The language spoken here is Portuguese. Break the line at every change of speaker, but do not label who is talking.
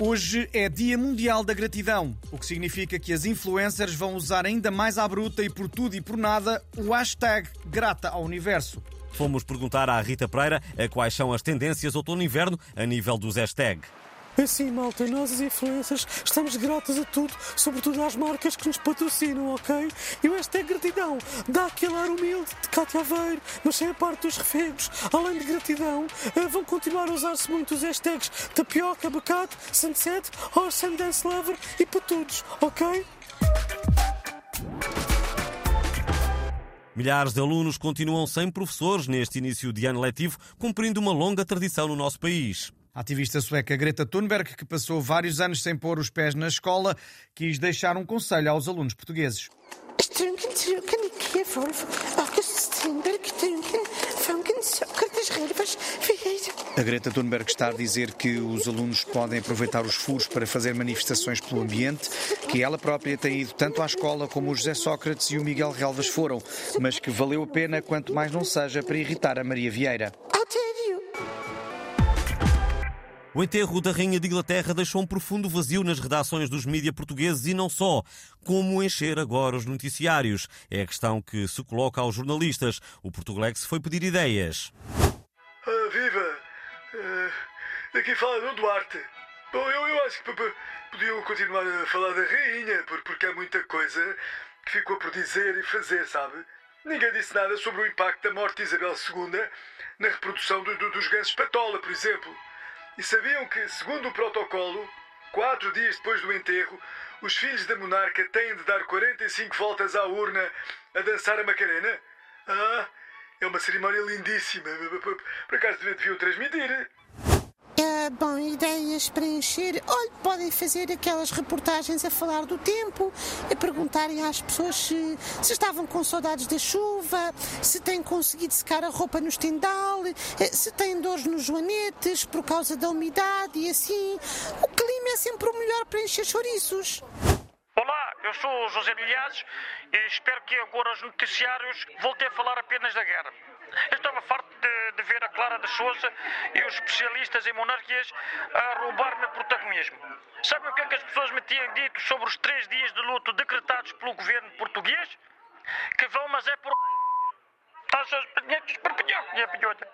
Hoje é Dia Mundial da Gratidão, o que significa que as influencers vão usar ainda mais à bruta e por tudo e por nada o hashtag Grata ao Universo.
Fomos perguntar à Rita Pereira a quais são as tendências outono-inverno a nível dos hashtags.
Assim, malta, nós as influências estamos gratas a tudo, sobretudo às marcas que nos patrocinam, ok? E o hashtag gratidão dá aquele ar humilde de Cátia Aveiro, mas sem a parte dos refegos. Além de gratidão, eh, vão continuar a usar-se muito os hashtags tapioca, abacate, sunset, or sundance lover e patudos, ok?
Milhares de alunos continuam sem professores neste início de ano letivo, cumprindo uma longa tradição no nosso país.
A ativista sueca Greta Thunberg, que passou vários anos sem pôr os pés na escola, quis deixar um conselho aos alunos portugueses. A Greta Thunberg está a dizer que os alunos podem aproveitar os furos para fazer manifestações pelo ambiente, que ela própria tem ido tanto à escola como o José Sócrates e o Miguel Relvas foram, mas que valeu a pena quanto mais não seja para irritar a Maria Vieira.
O enterro da Rainha de Inglaterra deixou um profundo vazio nas redações dos mídia portugueses e não só. Como encher agora os noticiários? É a questão que se coloca aos jornalistas. O Portugulex foi pedir ideias.
Ah, viva! Uh, aqui fala Dom Duarte. Bom, eu, eu acho que podiam continuar a falar da rainha, porque há muita coisa que ficou por dizer e fazer, sabe? Ninguém disse nada sobre o impacto da morte de Isabel II na reprodução do, do, dos gansos patola, por exemplo. E sabiam que, segundo o protocolo, quatro dias depois do enterro, os filhos da monarca têm de dar 45 voltas à urna a dançar a Macarena? Ah, é uma cerimónia lindíssima. Por acaso deviam transmitir.
Ideias para encher. Olha, podem fazer aquelas reportagens a falar do tempo, a perguntarem às pessoas se, se estavam com saudades da chuva, se têm conseguido secar a roupa no estendal, se têm dores nos joanetes por causa da umidade e assim. O clima é sempre o melhor para encher chouriços.
Olá, eu sou o José Milhazes e espero que agora os noticiários voltem a falar apenas da guerra. Eu estava farto de, de, ver a Clara de Souza e os especialistas em monarquias a roubar-me protagonismo. Sabe o que é que as pessoas me tinham dito sobre os três dias de luto decretados pelo governo português? Que vão, mas é por. Taxas, pinhetos, por pinhão, minha pinhota.